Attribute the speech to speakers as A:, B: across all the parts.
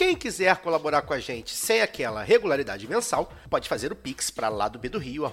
A: Quem quiser colaborar com a gente sem aquela regularidade mensal, pode fazer o pix para lá B do Rio.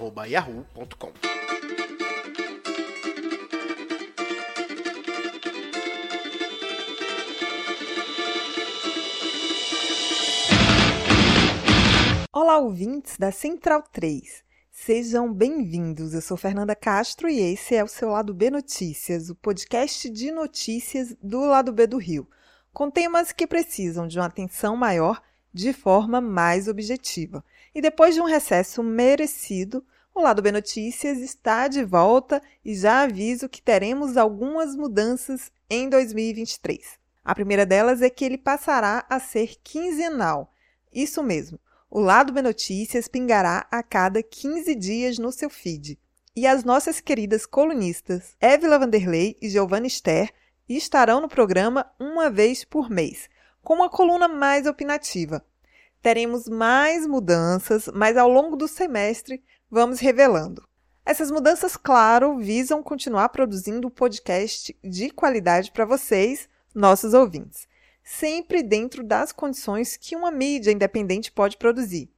B: Olá, ouvintes da Central 3. Sejam bem-vindos. Eu sou Fernanda Castro e esse é o seu Lado B Notícias, o podcast de notícias do Lado B do Rio com temas que precisam de uma atenção maior de forma mais objetiva. E depois de um recesso merecido, o Lado B Notícias está de volta e já aviso que teremos algumas mudanças em 2023. A primeira delas é que ele passará a ser quinzenal. Isso mesmo, o Lado B Notícias pingará a cada 15 dias no seu feed. E as nossas queridas colunistas Évila Vanderlei e Giovanna Ster e estarão no programa uma vez por mês, com uma coluna mais opinativa. Teremos mais mudanças, mas ao longo do semestre vamos revelando. Essas mudanças, claro, visam continuar produzindo um podcast de qualidade para vocês, nossos ouvintes, sempre dentro das condições que uma mídia independente pode produzir.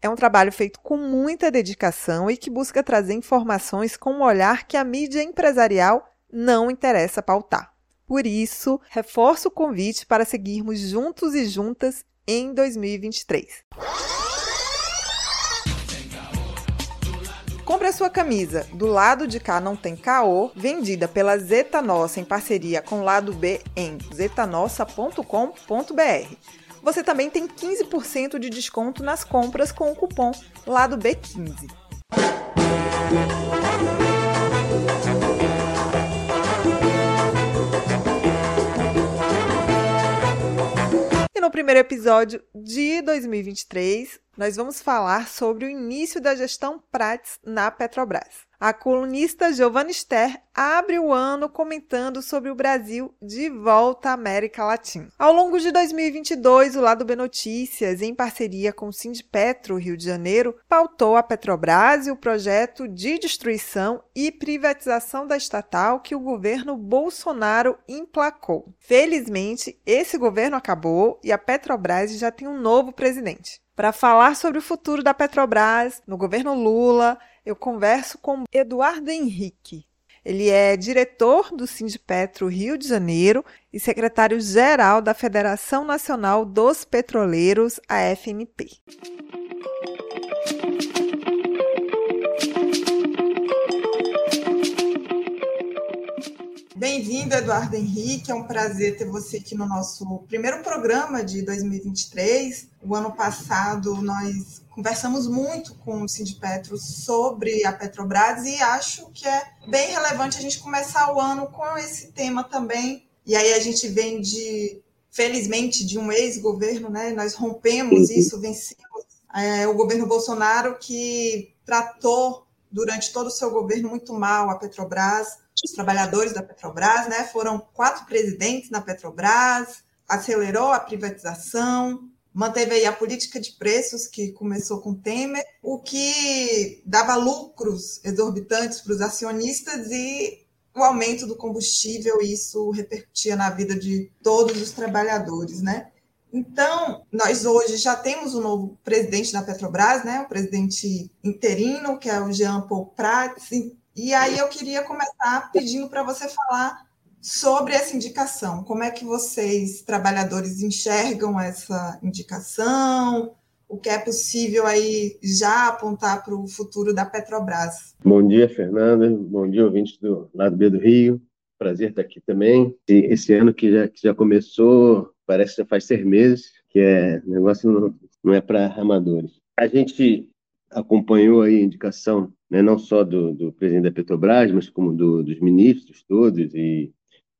B: É um trabalho feito com muita dedicação e que busca trazer informações com um olhar que a mídia empresarial não interessa pautar. Por isso, reforço o convite para seguirmos juntos e juntas em 2023. Compre a sua camisa Do Lado de Cá Não Tem Caô, vendida pela Zeta Nossa em parceria com o Lado B em zetanossa.com.br. Você também tem 15% de desconto nas compras com o cupom Lado B15. No primeiro episódio de 2023, nós vamos falar sobre o início da gestão Prates na Petrobras. A colunista Giovanna Ster abre o ano comentando sobre o Brasil de volta à América Latina. Ao longo de 2022, o Lado B Notícias, em parceria com o Sindipetro Rio de Janeiro, pautou a Petrobras e o projeto de destruição e privatização da estatal que o governo Bolsonaro emplacou. Felizmente, esse governo acabou e a Petrobras já tem um novo presidente. Para falar sobre o futuro da Petrobras no governo Lula, eu converso com Eduardo Henrique. Ele é diretor do Sindipetro Rio de Janeiro e secretário-geral da Federação Nacional dos Petroleiros, a FNP. Bem-vindo, Eduardo Henrique. É um prazer ter você aqui no nosso primeiro programa de 2023. O ano passado nós conversamos muito com o Sindipetro sobre a Petrobras e acho que é bem relevante a gente começar o ano com esse tema também. E aí a gente vem de, felizmente, de um ex-governo, né? Nós rompemos isso, vencemos é, o governo Bolsonaro que tratou durante todo o seu governo muito mal a Petrobras, os trabalhadores da Petrobras, né? Foram quatro presidentes na Petrobras, acelerou a privatização, manteve aí a política de preços que começou com Temer, o que dava lucros exorbitantes para os acionistas e o aumento do combustível, isso repercutia na vida de todos os trabalhadores, né? Então, nós hoje já temos um novo presidente da Petrobras, né? O presidente interino, que é o Jean Paul Prats. E aí eu queria começar pedindo para você falar sobre essa indicação. Como é que vocês, trabalhadores, enxergam essa indicação? O que é possível aí já apontar para o futuro da Petrobras?
C: Bom dia, Fernanda. Bom dia, ouvintes do lado B do Rio. Prazer estar aqui também. Esse ano que já, que já começou, parece que já faz seis meses, que é negócio não, não é para amadores. A gente acompanhou aí a indicação né, não só do, do, presidente da Petrobras, mas como do, dos ministros todos e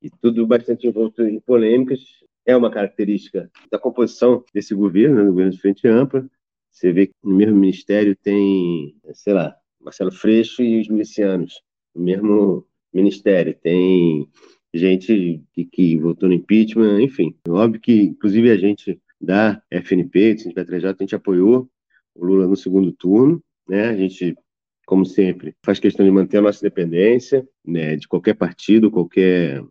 C: e tudo bastante envolto em polêmicas. É uma característica da composição desse governo, né, do governo de frente ampla, Você vê que no mesmo ministério tem, sei lá, Marcelo Freixo e os milicianos. No mesmo ministério tem gente que, que votou no impeachment, enfim. Óbvio que, inclusive, a gente da FNP, do Sindicato a gente apoiou o Lula no segundo turno, né? A gente, como sempre, faz questão de manter a nossa independência, né, de qualquer partido, qualquer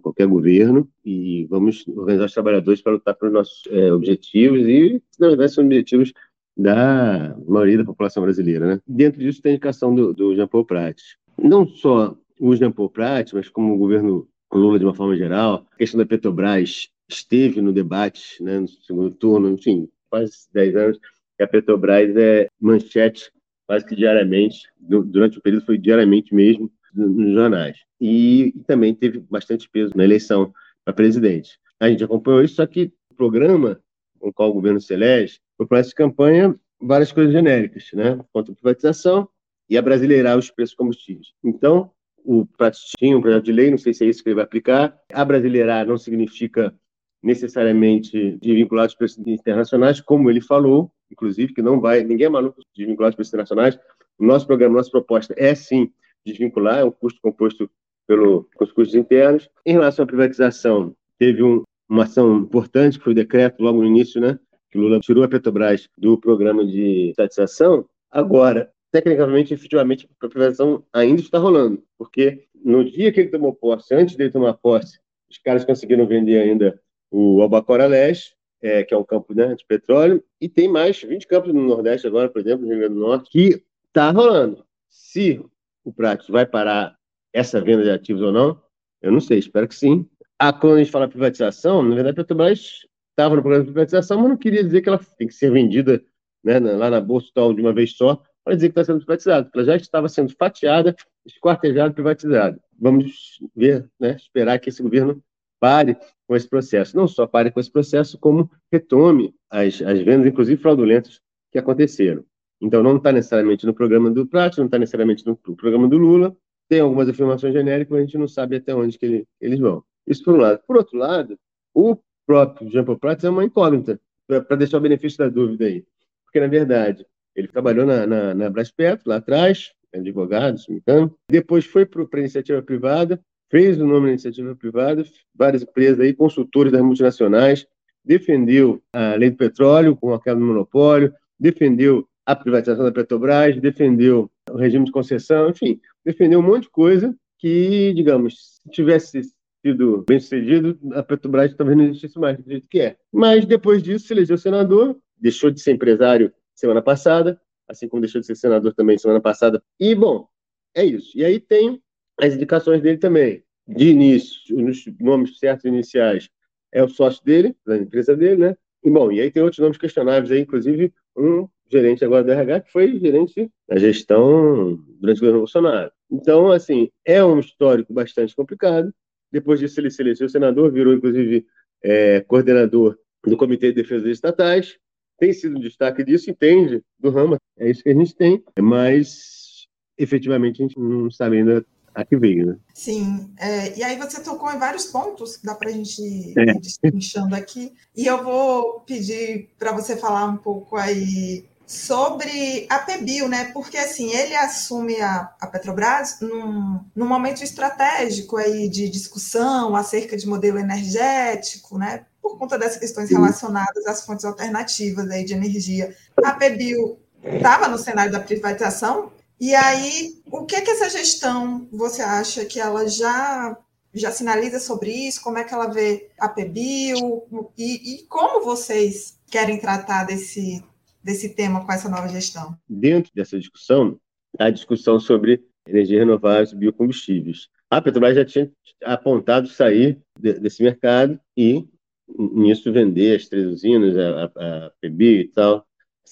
C: qualquer governo e vamos organizar os trabalhadores para lutar pelos nossos é, objetivos e, na verdade, são objetivos da maioria da população brasileira. Né? Dentro disso tem a indicação do, do Jean Paul Prats. Não só o Jean Paul Prats, mas como o governo Lula de uma forma geral, a questão da Petrobras esteve no debate né, no segundo turno, enfim, quase 10 anos, a Petrobras é manchete quase que diariamente, durante o período foi diariamente mesmo, nos jornais. E, e também teve bastante peso na eleição para presidente. A gente acompanhou isso, só que o programa com o qual o governo se elege, foi de campanha várias coisas genéricas, né? Contra a privatização e a brasileirar os preços combustíveis. Então, o Prato tinha um projeto de lei, não sei se é isso que ele vai aplicar. A brasileirar não significa necessariamente de vincular os preços internacionais, como ele falou, inclusive, que não vai, ninguém é maluco de vincular os preços internacionais. O nosso programa, nossa proposta é sim desvincular, é um custo composto pelo, com os custos internos. Em relação à privatização, teve um, uma ação importante, que foi o decreto logo no início, né? Que Lula tirou a Petrobras do programa de estatização. Agora, tecnicamente, efetivamente, a privatização ainda está rolando, porque no dia que ele tomou posse, antes dele tomar posse, os caras conseguiram vender ainda o Albacora Leste, é, que é um campo né, de petróleo, e tem mais 20 campos no Nordeste agora, por exemplo, no Rio Grande do Norte, que está rolando. Se o Prates vai parar essa venda de ativos ou não, eu não sei, espero que sim. Ah, quando a gente fala privatização, na verdade a Petrobras estava no programa de privatização, mas não queria dizer que ela tem que ser vendida né, lá na bolsa tal de uma vez só, para dizer que está sendo privatizada, porque ela já estava sendo fatiada, esquartejada, privatizada. Vamos ver, né, esperar que esse governo pare com esse processo. Não só pare com esse processo, como retome as, as vendas, inclusive fraudulentas, que aconteceram. Então, não está necessariamente no programa do Prat, não está necessariamente no programa do Lula. Tem algumas afirmações genéricas, mas a gente não sabe até onde que ele, eles vão. Isso por um lado. Por outro lado, o próprio Jean Paul Prats é uma incógnita, para deixar o benefício da dúvida aí. Porque, na verdade, ele trabalhou na, na, na Brasperto, lá atrás, advogado, se me engano. Depois foi para a iniciativa privada, fez o nome da iniciativa privada, várias empresas aí, consultores das multinacionais, defendeu a lei do petróleo com a queda do monopólio, defendeu a privatização da Petrobras, defendeu o regime de concessão, enfim, defendeu um monte de coisa que, digamos, se tivesse sido bem sucedido, a Petrobras talvez não existisse mais do jeito que é. Mas depois disso, se elegeu senador, deixou de ser empresário semana passada, assim como deixou de ser senador também semana passada. E, bom, é isso. E aí tem as indicações dele também. De início, nos nomes certos iniciais, é o sócio dele, da empresa dele, né? E, bom, e aí tem outros nomes questionáveis aí, inclusive um gerente agora do RH que foi gerente da gestão durante o governo Bolsonaro. Então, assim, é um histórico bastante complicado. Depois disso, ele se elegeu senador, virou, inclusive, é, coordenador do Comitê de Defesa Estatais, tem sido um destaque disso, entende do ramo, é isso que a gente tem, mas efetivamente a gente não sabe ainda a que veio, né?
B: Sim, é, e aí você tocou em vários pontos que dá para a gente é. ir aqui, e eu vou pedir para você falar um pouco aí sobre a PBio, né? Porque assim, ele assume a, a Petrobras num, num momento estratégico aí de discussão acerca de modelo energético, né? Por conta dessas questões relacionadas às fontes alternativas aí de energia. A PBio estava no cenário da privatização e aí, o que que essa gestão você acha que ela já já sinaliza sobre isso? Como é que ela vê a PBio? E, e como vocês querem tratar desse, desse tema com essa nova gestão?
C: Dentro dessa discussão, a discussão sobre energia renováveis e biocombustíveis. A Petrobras já tinha apontado sair de, desse mercado e, nisso, vender as três usinas, a, a, a e tal,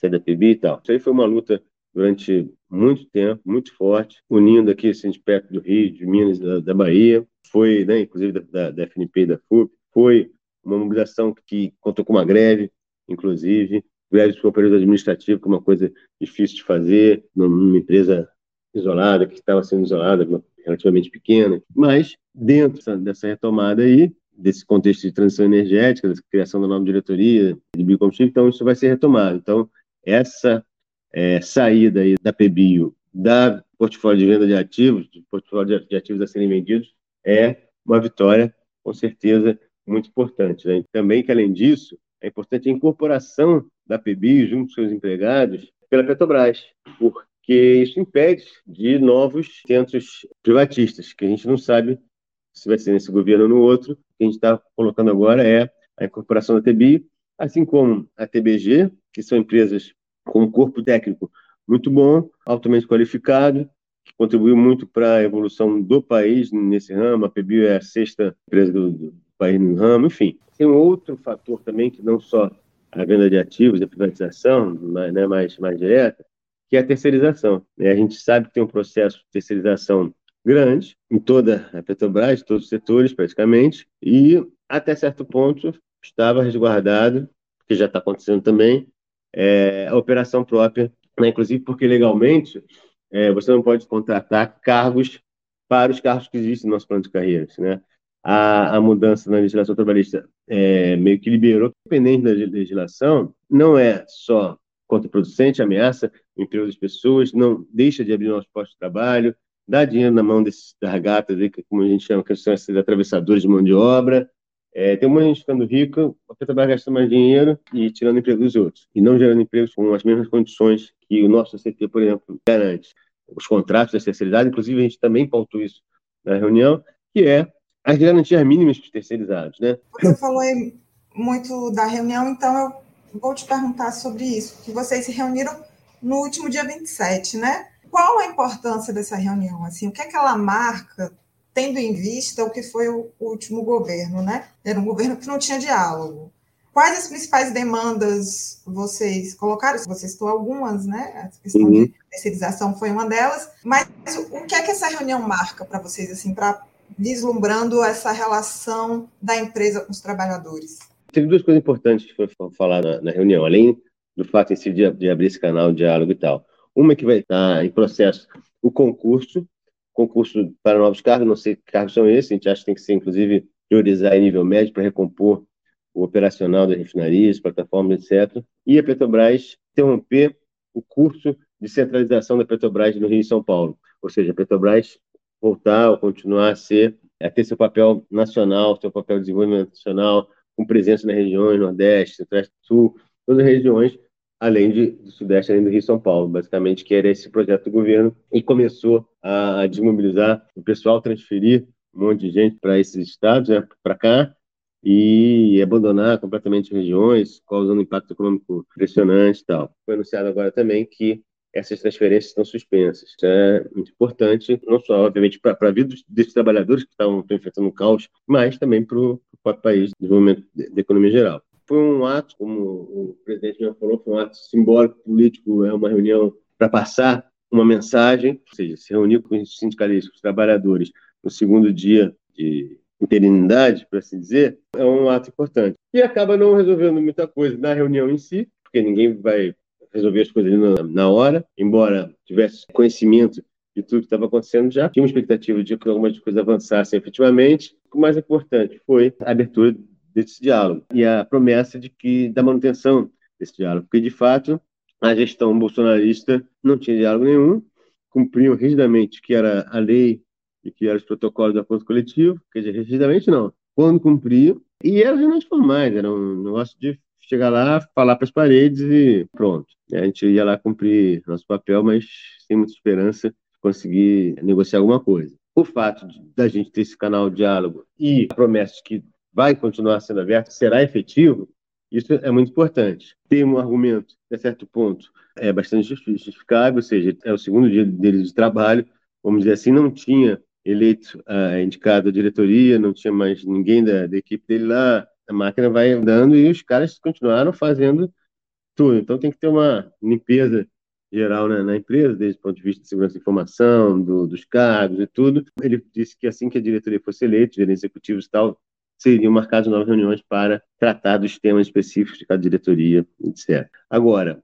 C: a PBio e tal. Isso aí foi uma luta durante muito tempo, muito forte, unindo aqui assim, de perto do Rio, de Minas, da, da Bahia. Foi, né, inclusive da, da FNP e da FUP, foi uma mobilização que contou com uma greve, inclusive, greve por um período administrativo, que é uma coisa difícil de fazer, numa empresa isolada, que estava sendo isolada, relativamente pequena, mas dentro dessa retomada aí, desse contexto de transição energética, dessa criação da nova diretoria de biocombustível, então isso vai ser retomado. Então, essa é, saída aí da PBio da portfólio de venda de ativos, de portfólio de ativos a serem vendidos, é uma vitória, com certeza, muito importante. Né? Também que, além disso, é importante a incorporação da PBio junto com seus empregados pela Petrobras, porque isso impede de novos centros privatistas, que a gente não sabe se vai ser nesse governo ou no outro. O que a gente está colocando agora é a incorporação da TBI, assim como a TBG, que são empresas com um corpo técnico muito bom, altamente qualificado, que contribuiu muito para a evolução do país nesse ramo. A PBio é a sexta empresa do, do país no ramo, enfim. Tem um outro fator também, que não só a venda de ativos, a privatização, né, mais, mais direta, que é a terceirização. Né? A gente sabe que tem um processo de terceirização grande em toda a Petrobras, todos os setores praticamente, e até certo ponto estava resguardado, que já está acontecendo também, é, a operação própria, né? inclusive porque legalmente é, você não pode contratar cargos para os cargos que existem no nosso plano de carreiras. Né? A, a mudança na legislação trabalhista é, meio que liberou, dependente da legislação, não é só contraproducente, ameaça o emprego das pessoas, não deixa de abrir nossos postos de trabalho, dá dinheiro na mão desses gatas, como a gente chama, que são esses atravessadores de mão de obra, é, tem um monte de gente ficando rica, a Petrobras gasta mais dinheiro e tirando emprego dos outros. E não gerando empregos com as mesmas condições que o nosso CT, por exemplo, garante. Os contratos da terceirizada, inclusive a gente também pautou isso na reunião, que é as garantias mínimas para os terceirizados. Né?
B: Você falou muito da reunião, então eu vou te perguntar sobre isso, que vocês se reuniram no último dia 27, né? Qual a importância dessa reunião? Assim, o que é que ela marca tendo em vista o que foi o último governo, né? Era um governo que não tinha diálogo. Quais as principais demandas vocês colocaram? Você citou algumas, né? A questão uhum. de terceirização foi uma delas. Mas o que é que essa reunião marca para vocês, assim, para vislumbrando essa relação da empresa com os trabalhadores?
C: Teve duas coisas importantes que foram falar na, reunião, além do fato em si de, de abrir esse canal de diálogo e tal. Uma é que vai estar em processo o concurso concurso para novos cargos, não sei que cargos são esses, a gente acha que tem que ser, inclusive, priorizar em nível médio para recompor o operacional das refinarias, plataformas, etc. E a Petrobras interromper o curso de centralização da Petrobras no Rio e São Paulo. Ou seja, a Petrobras voltar ou continuar a ser, a ter seu papel nacional, seu papel de desenvolvimento nacional, com presença nas regiões Nordeste, Centro-Oeste, Sul, todas as regiões, além de, do Sudeste, além do Rio e São Paulo, basicamente, que era esse projeto do governo, e começou a, desmobilizar o pessoal, transferir um monte de gente para esses estados, né, para cá, e abandonar completamente regiões, causando um impacto econômico impressionante e tal. Foi anunciado agora também que essas transferências estão suspensas. Isso é muito importante, não só, obviamente, para a vida desses trabalhadores que estão enfrentando um caos, mas também para o próprio país, desenvolvimento da economia geral foi um ato, como o presidente já falou, foi um ato simbólico, político, é uma reunião para passar uma mensagem, ou seja, se reunir com os sindicalistas, com os trabalhadores, no segundo dia de interinidade, por assim dizer, é um ato importante. E acaba não resolvendo muita coisa na reunião em si, porque ninguém vai resolver as coisas na, na hora, embora tivesse conhecimento de tudo que estava acontecendo, já tinha uma expectativa de que algumas coisas avançassem efetivamente. O mais importante foi a abertura desse diálogo e a promessa de que da manutenção desse diálogo, porque de fato a gestão bolsonarista não tinha diálogo nenhum, cumpriam rigidamente que era a lei e que eram os protocolos do acordo coletivo, quer dizer, rigidamente não, quando cumpriam, e eram reuniões formais, era um negócio de chegar lá, falar para as paredes e pronto. A gente ia lá cumprir nosso papel, mas sem muita esperança de conseguir negociar alguma coisa. O fato de, da gente ter esse canal de diálogo e a promessa de que vai continuar sendo aberto, será efetivo, isso é muito importante. Ter um argumento, a certo ponto, é bastante justificável, ou seja, é o segundo dia dele de trabalho, vamos dizer assim, não tinha eleito, uh, indicado a diretoria, não tinha mais ninguém da, da equipe dele lá, a máquina vai andando e os caras continuaram fazendo tudo. Então tem que ter uma limpeza geral né, na empresa, desde o ponto de vista de segurança de informação, do, dos cargos e tudo. Ele disse que assim que a diretoria fosse eleita, gerentes executivos e tal, seriam marcadas novas reuniões para tratar dos temas específicos de cada diretoria, etc. Agora,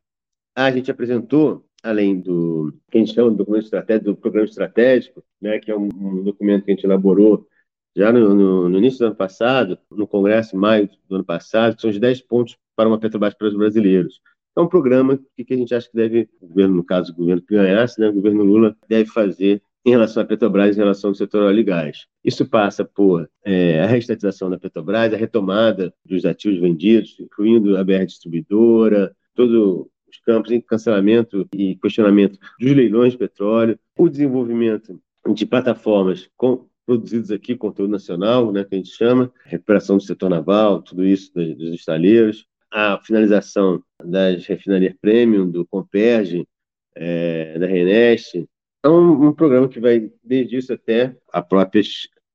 C: a gente apresentou, além do que a gente chama de documento estratégico, do programa estratégico, né, que é um, um documento que a gente elaborou já no, no, no, início do ano passado, no Congresso, em maio do ano passado, são os 10 pontos para uma Petrobras para os brasileiros. é um programa que, que a gente acha que deve, o governo, no caso, o governo que ganhasse, né, o governo Lula deve fazer em relação à Petrobras, em relação ao setor óleo e gás. Isso passa por é, a reestatização da Petrobras, a retomada dos ativos vendidos, incluindo a BR Distribuidora, todos os campos em cancelamento e questionamento dos leilões de petróleo, o desenvolvimento de plataformas com, produzidas aqui, conteúdo nacional, né, que a gente chama, recuperação do setor naval, tudo isso dos estaleiros, a finalização das refinarias premium, do Comperge, é, da Reneste. É um, um, programa que vai desde isso até a própria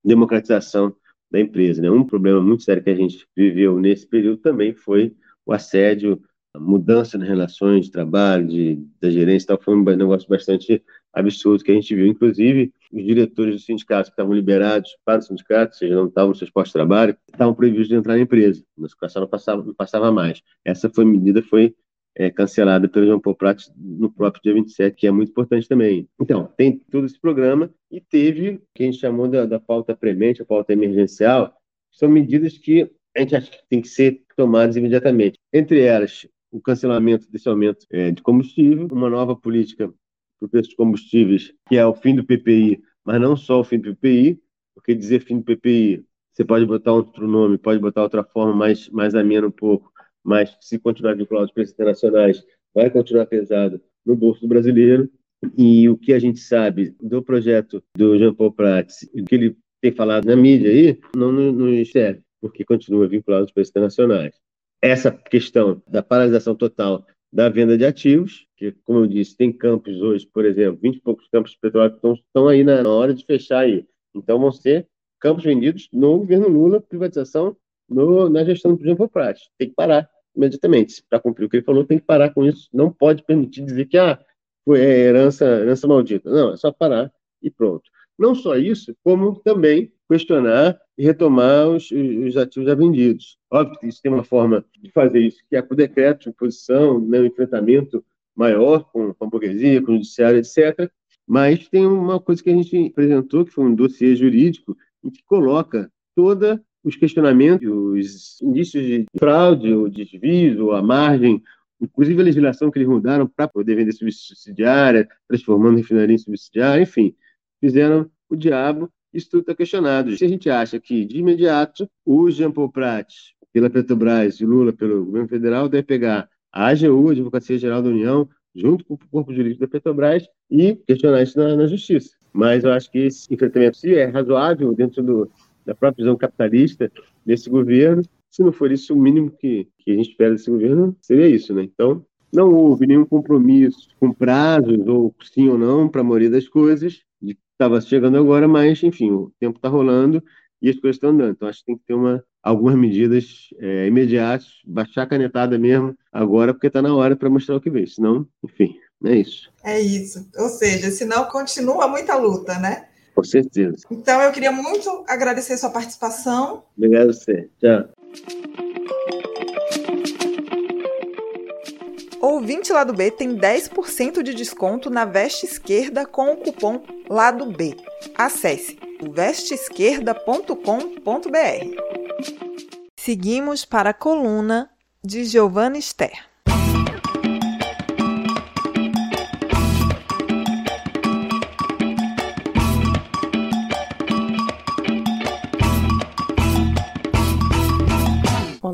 C: democratização da empresa. Né? Um problema muito sério que a gente viveu nesse período também foi o assédio mudança nas relações de trabalho, de, da gerência e tal, foi um negócio bastante absurdo que a gente viu. Inclusive, os diretores dos sindicatos que estavam liberados para o sindicato, ou seja, não estavam nos seus postos de trabalho, estavam proibidos de entrar na empresa. A notificação não passava, não passava mais. Essa foi medida foi é, cancelada pelo João Paulo Prat no próprio dia 27, que é muito importante também. Então, tem todo esse programa e teve o que a gente chamou da, da pauta premente, a pauta emergencial, são medidas que a gente acha que tem que ser tomadas imediatamente. Entre elas, o cancelamento desse aumento é, de combustível, uma nova política para o preço de combustíveis, que é o fim do PPI, mas não só o fim do PPI, porque dizer fim do PPI, você pode botar outro nome, pode botar outra forma mais, mais amena um pouco, mas se continuar vinculado aos preços internacionais, vai continuar pesado no bolso do brasileiro. E o que a gente sabe do projeto do Jean Paul Prats, o que ele tem falado na mídia aí, não nos serve, porque continua vinculado aos preços internacionais. Essa questão da paralisação total da venda de ativos, que, como eu disse, tem campos hoje, por exemplo, 20 e poucos campos de petróleo que estão, estão aí na, hora de fechar aí. Então, vão ser campos vendidos no governo Lula, privatização no, na gestão do Jean Prat. Tem que parar imediatamente. Para cumprir o que ele falou, tem que parar com isso. Não pode permitir dizer que ah, foi herança, herança maldita. Não, é só parar e pronto. Não só isso, como também questionar e retomar os, os ativos já vendidos. Óbvio que isso tem uma forma de fazer isso, que é com decreto de imposição, né, um enfrentamento maior com, com a burguesia, com o judiciário, etc. Mas tem uma coisa que a gente apresentou, que foi um dossiê jurídico, em que coloca toda os questionamentos, os indícios de fraude, ou desvio, ou a margem, inclusive a legislação que eles mudaram para poder vender subsidiária, transformando refinaria em subsidiária, enfim, fizeram o diabo isso tudo está questionado. Se a gente acha que, de imediato, o Jean Paul Prat, pela Petrobras e Lula pelo governo federal, deve pegar a AGU, a Advocacia Geral da União, junto com o corpo jurídico da Petrobras e questionar isso na, na justiça. Mas eu acho que esse enfrentamento, se é razoável dentro do, da própria visão capitalista desse governo, se não for isso, o mínimo que, que a gente espera desse governo seria isso, né? Então, não houve nenhum compromisso com prazos, ou sim ou não, para a maioria das coisas, estava chegando agora, mas, enfim, o tempo está rolando e as coisas estão andando. Então, acho que tem que ter uma, algumas medidas é, imediatas, baixar a canetada mesmo agora, porque está na hora para mostrar o que veio. Senão, enfim, é isso.
B: É isso. Ou seja, senão continua muita luta, né?
C: Com certeza.
B: Então, eu queria muito agradecer sua participação.
C: Obrigado a você. Tchau.
B: Ouvinte Lado B tem 10% de desconto na veste esquerda com o cupom Lado B. Acesse vesteesquerda.com.br. Seguimos para a coluna de Giovanna Ster.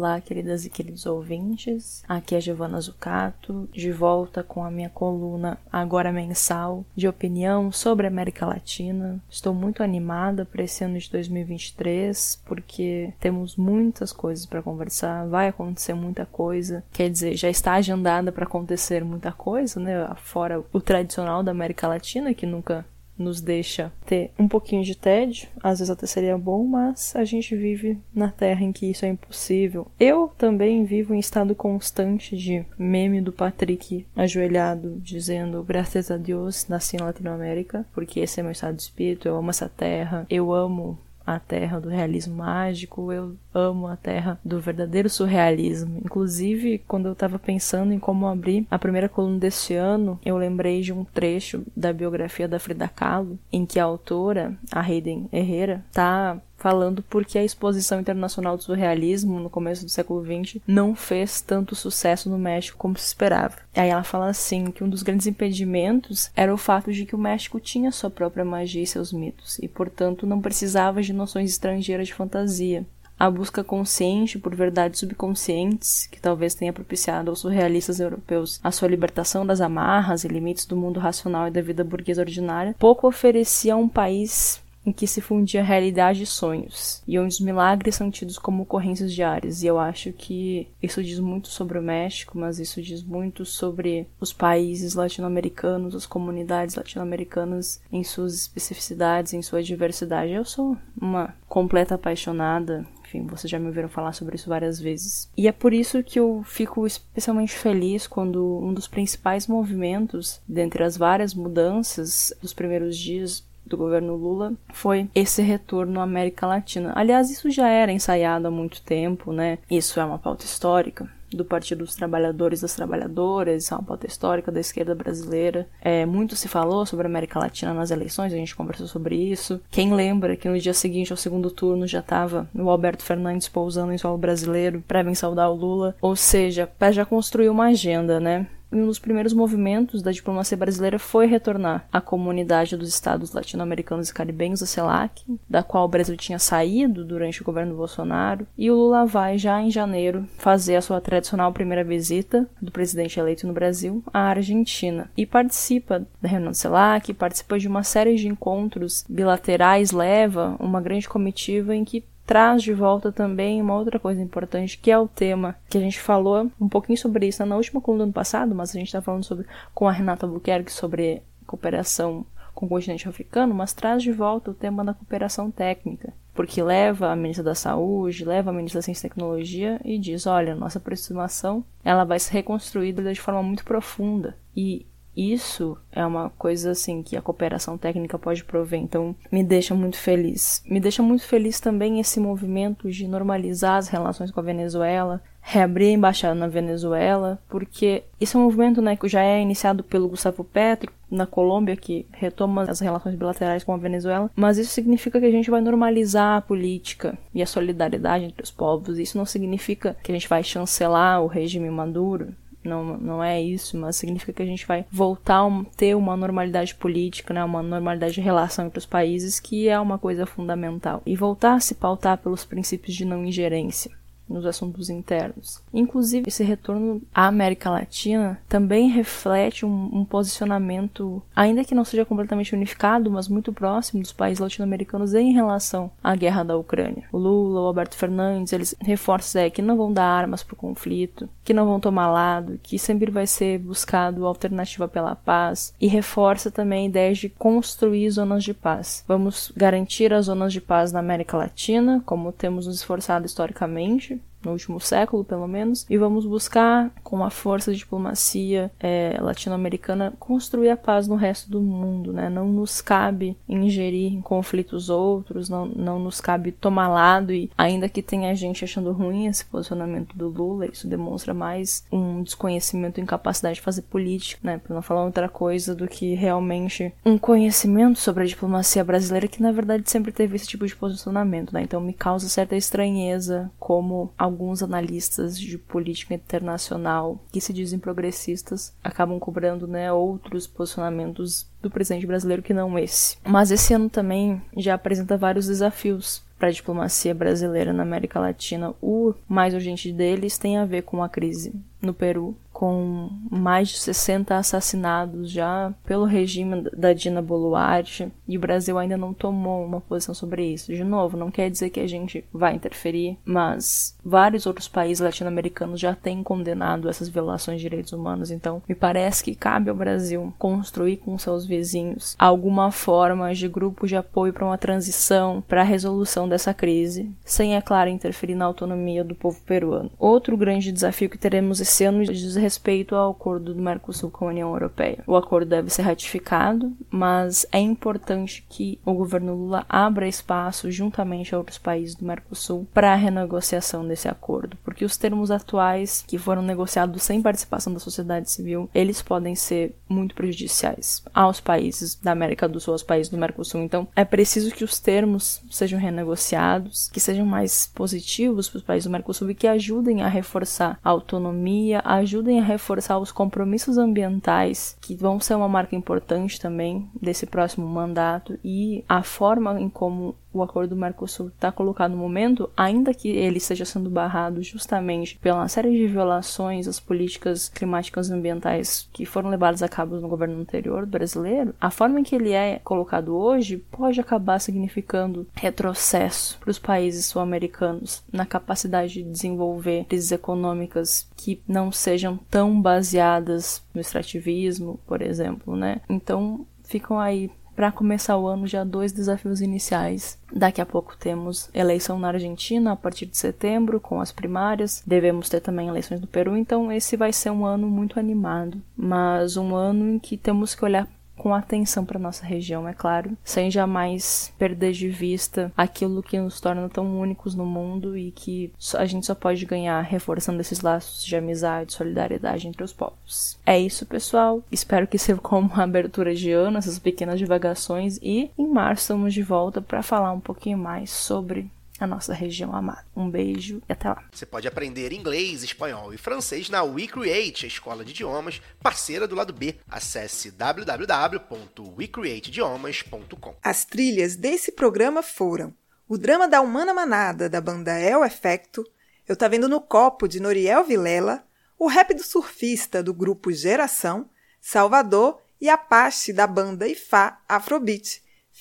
D: Olá, queridas e queridos ouvintes. Aqui é Giovana Zucato, de volta com a minha coluna agora mensal de opinião sobre a América Latina. Estou muito animada para esse ano de 2023 porque temos muitas coisas para conversar, vai acontecer muita coisa. Quer dizer, já está agendada para acontecer muita coisa, né? Fora o tradicional da América Latina que nunca nos deixa ter um pouquinho de tédio, às vezes até seria bom, mas a gente vive na terra em que isso é impossível. Eu também vivo em estado constante de meme do Patrick ajoelhado dizendo graças a Deus nasci na Latinoamérica, porque esse é meu estado de espírito, eu amo essa terra, eu amo a terra do realismo mágico, eu amo a terra do verdadeiro surrealismo. Inclusive, quando eu estava pensando em como abrir a primeira coluna deste ano, eu lembrei de um trecho da biografia da Frida Kahlo, em que a autora, a Hayden Herrera, está falando porque a exposição internacional do surrealismo no começo do século XX não fez tanto sucesso no México como se esperava. Aí ela fala assim que um dos grandes impedimentos era o fato de que o México tinha sua própria magia e seus mitos, e portanto não precisava de noções estrangeiras de fantasia. A busca consciente por verdades subconscientes, que talvez tenha propiciado aos surrealistas europeus a sua libertação das amarras e limites do mundo racional e da vida burguesa ordinária, pouco oferecia a um país em que se fundia realidade e sonhos, e onde os milagres são tidos como ocorrências diárias. E eu acho que isso diz muito sobre o México, mas isso diz muito sobre os países latino-americanos, as comunidades latino-americanas em suas especificidades, em sua diversidade. Eu sou uma completa apaixonada enfim, vocês já me ouviram falar sobre isso várias vezes. E é por isso que eu fico especialmente feliz quando um dos principais movimentos, dentre as várias mudanças dos primeiros dias do governo Lula foi esse retorno à América Latina. Aliás, isso já era ensaiado há muito tempo, né? Isso é uma pauta histórica do Partido dos Trabalhadores e das Trabalhadoras, isso é uma pauta histórica da esquerda brasileira. É, muito se falou sobre a América Latina nas eleições, a gente conversou sobre isso. Quem lembra que no dia seguinte ao segundo turno já estava o Alberto Fernandes pousando em solo brasileiro para vir saudar o Lula? Ou seja, já construir uma agenda, né? Um dos primeiros movimentos da diplomacia brasileira foi retornar à comunidade dos estados latino-americanos e caribenhos, a CELAC, da qual o Brasil tinha saído durante o governo Bolsonaro, e o Lula vai já em janeiro fazer a sua tradicional primeira visita do presidente eleito no Brasil à Argentina. E participa da reunião do CELAC, participa de uma série de encontros bilaterais, leva uma grande comitiva em que traz de volta também uma outra coisa importante, que é o tema que a gente falou um pouquinho sobre isso na última coluna do ano passado, mas a gente está falando sobre com a Renata Buquerque sobre cooperação com o continente africano, mas traz de volta o tema da cooperação técnica, porque leva a ministra da Saúde, leva a ministra da Ciência e Tecnologia e diz, olha, nossa aproximação ela vai ser reconstruída de forma muito profunda e isso é uma coisa assim que a cooperação técnica pode prover, então me deixa muito feliz. Me deixa muito feliz também esse movimento de normalizar as relações com a Venezuela, reabrir a embaixada na Venezuela, porque esse é um movimento né, que já é iniciado pelo Gustavo Petro na Colômbia, que retoma as relações bilaterais com a Venezuela, mas isso significa que a gente vai normalizar a política e a solidariedade entre os povos. Isso não significa que a gente vai chancelar o regime Maduro, não, não é isso, mas significa que a gente vai voltar a ter uma normalidade política, né, uma normalidade de relação entre os países, que é uma coisa fundamental. E voltar a se pautar pelos princípios de não ingerência nos assuntos internos. Inclusive, esse retorno à América Latina também reflete um, um, posicionamento, ainda que não seja completamente unificado, mas muito próximo dos países latino-americanos em relação à guerra da Ucrânia. O Lula, o Alberto Fernandes, eles reforçam é, que não vão dar armas para o conflito, que não vão tomar lado, que sempre vai ser buscado alternativa pela paz, e reforça também a ideia de construir zonas de paz. Vamos garantir as zonas de paz na América Latina, como temos nos esforçado historicamente, no último século, pelo menos, e vamos buscar, com a força de diplomacia é, latino-americana, construir a paz no resto do mundo, né? Não nos cabe ingerir em conflitos outros, não, não nos cabe tomar lado, e ainda que tenha gente achando ruim esse posicionamento do Lula, isso demonstra mais um desconhecimento e incapacidade de fazer política, né? Pra não falar outra coisa do que realmente um conhecimento sobre a diplomacia brasileira que, na verdade, sempre teve esse tipo de posicionamento, né? Então me causa certa estranheza como alguns analistas de política internacional que se dizem progressistas acabam cobrando né, outros posicionamentos do presidente brasileiro que não esse. Mas esse ano também já apresenta vários desafios para a diplomacia brasileira na América Latina. O mais urgente deles tem a ver com a crise no Peru, com mais de 60 assassinados já pelo regime da Dina Boluarte, e o Brasil ainda não tomou uma posição sobre isso. De novo, não quer dizer que a gente vai interferir, mas vários outros países latino-americanos já têm condenado essas violações de direitos humanos, então me parece que cabe ao Brasil construir com seus vizinhos alguma forma de grupo de apoio para uma transição, para a resolução dessa crise, sem, é claro, interferir na autonomia do povo peruano. Outro grande desafio que teremos esse ano diz respeito ao acordo do Mercosul com a União Europeia. O acordo deve ser ratificado, mas é importante que o governo Lula abra espaço, juntamente a outros países do Mercosul, para a renegociação desse acordo, porque os termos atuais que foram negociados sem participação da sociedade civil, eles podem ser muito prejudiciais aos países da América do Sul, aos países do Mercosul. Então, é preciso que os termos sejam renegociados, que sejam mais positivos para os países do Mercosul e que ajudem a reforçar a autonomia, ajudem a reforçar os compromissos ambientais, que vão ser uma marca importante também desse próximo mandato e a forma em como o acordo do Mercosul está colocado no momento, ainda que ele esteja sendo barrado justamente pela série de violações às políticas climáticas e ambientais que foram levadas a cabo no governo anterior brasileiro, a forma em que ele é colocado hoje pode acabar significando retrocesso para os países sul-americanos na capacidade de desenvolver crises econômicas que não sejam tão baseadas no extrativismo, por exemplo, né? Então, ficam aí para começar o ano, já dois desafios iniciais. Daqui a pouco temos eleição na Argentina a partir de setembro, com as primárias. Devemos ter também eleições no Peru, então esse vai ser um ano muito animado, mas um ano em que temos que olhar com atenção para nossa região, é claro, sem jamais perder de vista aquilo que nos torna tão únicos no mundo e que a gente só pode ganhar reforçando esses laços de amizade, solidariedade entre os povos. É isso, pessoal. Espero que sirva como uma abertura de ano, essas pequenas divagações e em março estamos de volta para falar um pouquinho mais sobre a nossa região amada. Um beijo e até lá.
A: Você pode aprender inglês, espanhol e francês na WeCreate, a escola de idiomas parceira do lado B. Acesse www.wecreateidiomas.com.
B: As trilhas desse programa foram o drama da Humana Manada, da banda El Efecto, Eu Tá Vendo no Copo, de Noriel Vilela, o rap do surfista, do grupo Geração, Salvador e Apache, da banda Ifá Afrobeat.